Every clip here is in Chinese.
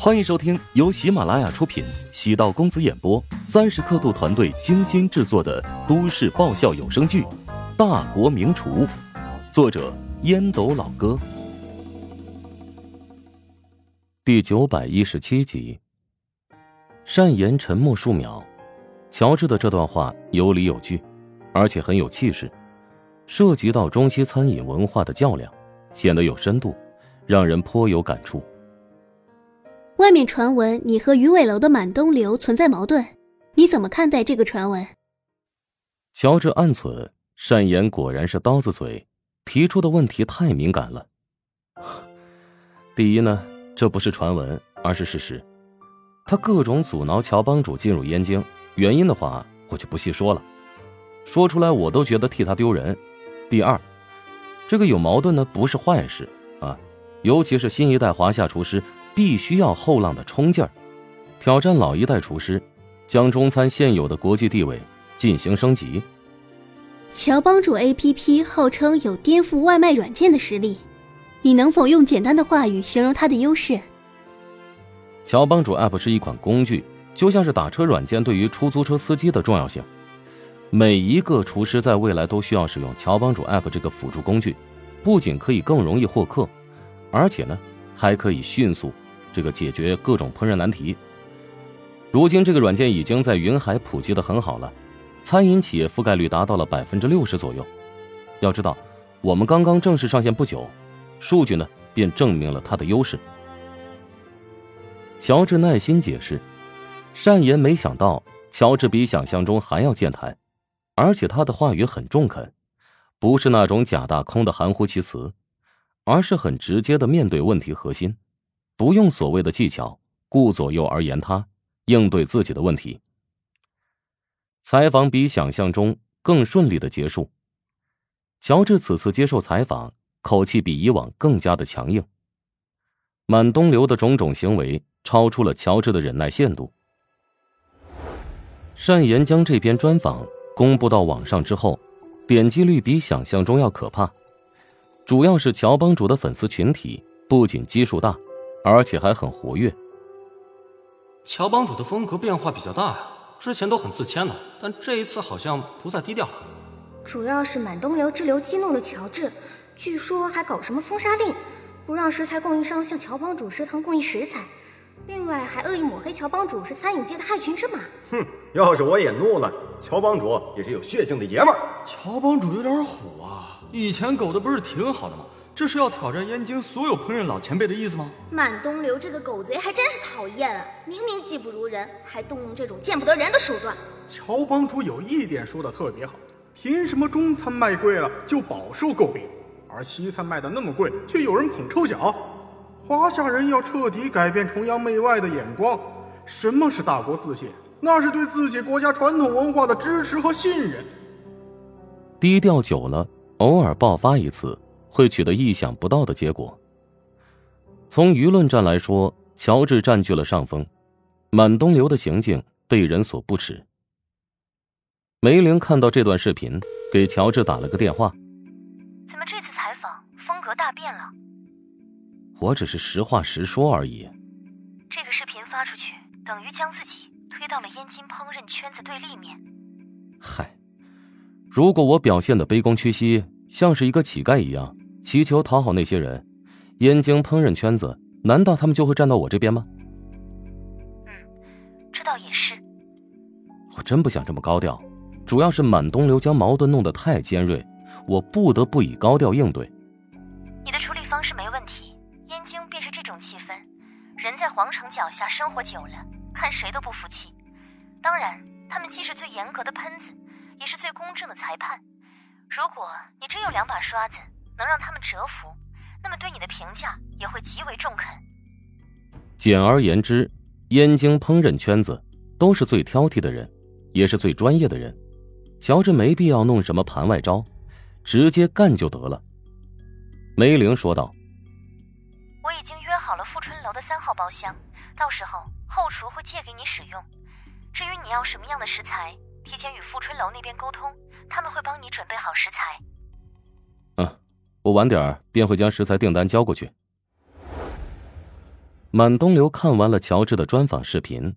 欢迎收听由喜马拉雅出品、喜道公子演播、三十刻度团队精心制作的都市爆笑有声剧《大国名厨》，作者烟斗老哥，第九百一十七集。善言沉默数秒，乔治的这段话有理有据，而且很有气势，涉及到中西餐饮文化的较量，显得有深度，让人颇有感触。外面传闻你和鱼尾楼的满东流存在矛盾，你怎么看待这个传闻？乔治暗忖：单言果然是刀子嘴，提出的问题太敏感了。第一呢，这不是传闻，而是事实。他各种阻挠乔帮主进入燕京，原因的话我就不细说了，说出来我都觉得替他丢人。第二，这个有矛盾呢不是坏事啊，尤其是新一代华夏厨师。必须要后浪的冲劲儿，挑战老一代厨师，将中餐现有的国际地位进行升级。乔帮主 APP 号称有颠覆外卖软件的实力，你能否用简单的话语形容它的优势？乔帮主 App 是一款工具，就像是打车软件对于出租车司机的重要性。每一个厨师在未来都需要使用乔帮主 App 这个辅助工具，不仅可以更容易获客，而且呢，还可以迅速。这个解决各种烹饪难题。如今这个软件已经在云海普及的很好了，餐饮企业覆盖率达到了百分之六十左右。要知道，我们刚刚正式上线不久，数据呢便证明了它的优势。乔治耐心解释，单言没想到乔治比想象中还要健谈，而且他的话语很中肯，不是那种假大空的含糊其辞，而是很直接的面对问题核心。不用所谓的技巧，顾左右而言他，应对自己的问题。采访比想象中更顺利的结束。乔治此次接受采访，口气比以往更加的强硬。满东流的种种行为超出了乔治的忍耐限度。单言将这篇专访公布到网上之后，点击率比想象中要可怕。主要是乔帮主的粉丝群体不仅基数大。而且还很活跃。乔帮主的风格变化比较大呀，之前都很自谦的，但这一次好像不再低调了。主要是满东流之流激怒了乔治，据说还搞什么封杀令，不让食材供应商向乔帮主食堂供应食材，另外还恶意抹黑乔帮主是餐饮界的害群之马。哼，要是我也怒了，乔帮主也是有血性的爷们儿。乔帮主有点虎啊，以前狗的不是挺好的吗？这是要挑战燕京所有烹饪老前辈的意思吗？满东流这个狗贼还真是讨厌啊！明明技不如人，还动用这种见不得人的手段。乔帮主有一点说的特别好，凭什么中餐卖贵了就饱受诟病，而西餐卖的那么贵却有人捧臭脚？华夏人要彻底改变崇洋媚外的眼光。什么是大国自信？那是对自己国家传统文化的支持和信任。低调久了，偶尔爆发一次。会取得意想不到的结果。从舆论战来说，乔治占据了上风，满东流的行径被人所不齿。梅玲看到这段视频，给乔治打了个电话：“怎么这次采访风格大变了？”“我只是实话实说而已。”“这个视频发出去，等于将自己推到了燕京烹饪圈子对立面。”“嗨，如果我表现的卑躬屈膝，像是一个乞丐一样。”祈求讨好那些人，燕京烹饪圈子难道他们就会站到我这边吗？嗯，这倒也是。我真不想这么高调，主要是满东流将矛盾弄得太尖锐，我不得不以高调应对。你的处理方式没问题，燕京便是这种气氛，人在皇城脚下生活久了，看谁都不服气。当然，他们既是最严格的喷子，也是最公正的裁判。如果你真有两把刷子。能让他们折服，那么对你的评价也会极为中肯。简而言之，燕京烹饪圈子都是最挑剔的人，也是最专业的人。乔治没必要弄什么盘外招，直接干就得了。梅玲说道：“我已经约好了富春楼的三号包厢，到时候后厨会借给你使用。至于你要什么样的食材，提前与富春楼那边沟通，他们会帮你准备好食材。”嗯我晚点便会将食材订单交过去。满东流看完了乔治的专访视频，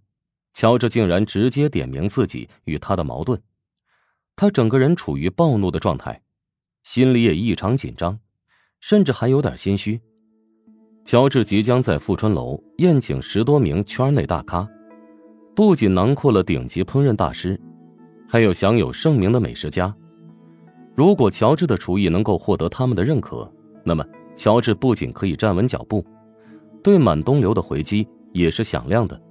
乔治竟然直接点名自己与他的矛盾，他整个人处于暴怒的状态，心里也异常紧张，甚至还有点心虚。乔治即将在富春楼宴请十多名圈内大咖，不仅囊括了顶级烹饪大师，还有享有盛名的美食家。如果乔治的厨艺能够获得他们的认可，那么乔治不仅可以站稳脚步，对满东流的回击也是响亮的。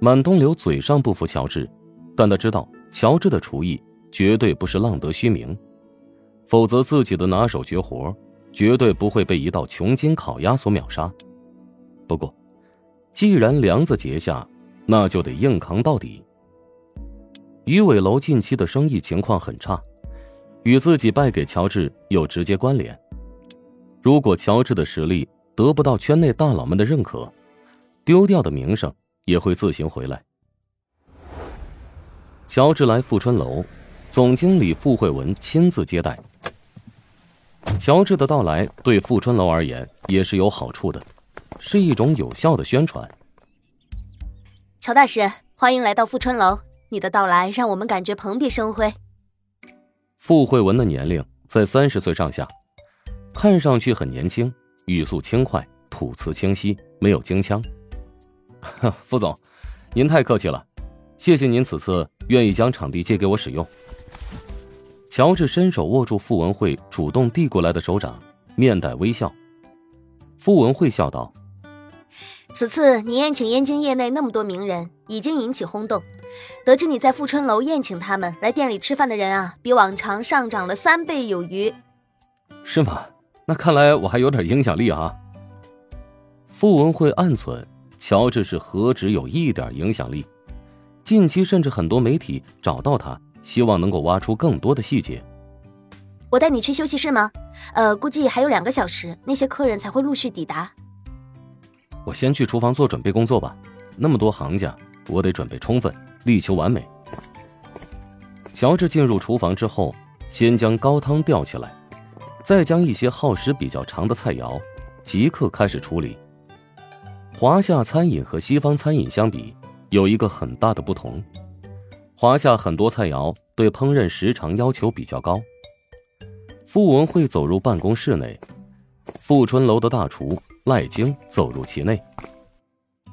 满东流嘴上不服乔治，但他知道乔治的厨艺绝对不是浪得虚名，否则自己的拿手绝活。绝对不会被一道穷筋烤鸭所秒杀。不过，既然梁子结下，那就得硬扛到底。鱼尾楼近期的生意情况很差，与自己败给乔治有直接关联。如果乔治的实力得不到圈内大佬们的认可，丢掉的名声也会自行回来。乔治来富春楼，总经理傅慧文亲自接待。乔治的到来对富春楼而言也是有好处的，是一种有效的宣传。乔大师，欢迎来到富春楼，你的到来让我们感觉蓬荜生辉。傅慧文的年龄在三十岁上下，看上去很年轻，语速轻快，吐词清晰，没有京腔。傅总，您太客气了，谢谢您此次愿意将场地借给我使用。乔治伸手握住傅文慧主动递过来的手掌，面带微笑。傅文慧笑道：“此次你宴请燕京业内那么多名人，已经引起轰动。得知你在富春楼宴请他们来店里吃饭的人啊，比往常上涨了三倍有余。是吗？那看来我还有点影响力啊。”傅文慧暗忖：乔治是何止有一点影响力？近期甚至很多媒体找到他。希望能够挖出更多的细节。我带你去休息室吗？呃，估计还有两个小时，那些客人才会陆续抵达。我先去厨房做准备工作吧。那么多行家，我得准备充分，力求完美。乔治进入厨房之后，先将高汤吊起来，再将一些耗时比较长的菜肴即刻开始处理。华夏餐饮和西方餐饮相比，有一个很大的不同。华夏很多菜肴对烹饪时长要求比较高。傅文慧走入办公室内，富春楼的大厨赖京走入其内。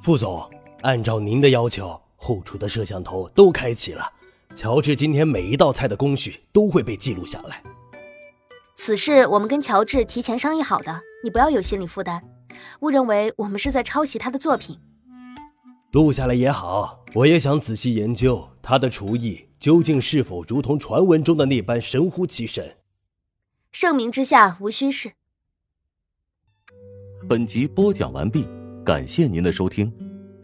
傅总，按照您的要求，后厨的摄像头都开启了，乔治今天每一道菜的工序都会被记录下来。此事我们跟乔治提前商议好的，你不要有心理负担，误认为我们是在抄袭他的作品。录下来也好，我也想仔细研究他的厨艺究竟是否如同传闻中的那般神乎其神。盛名之下无虚事。本集播讲完毕，感谢您的收听。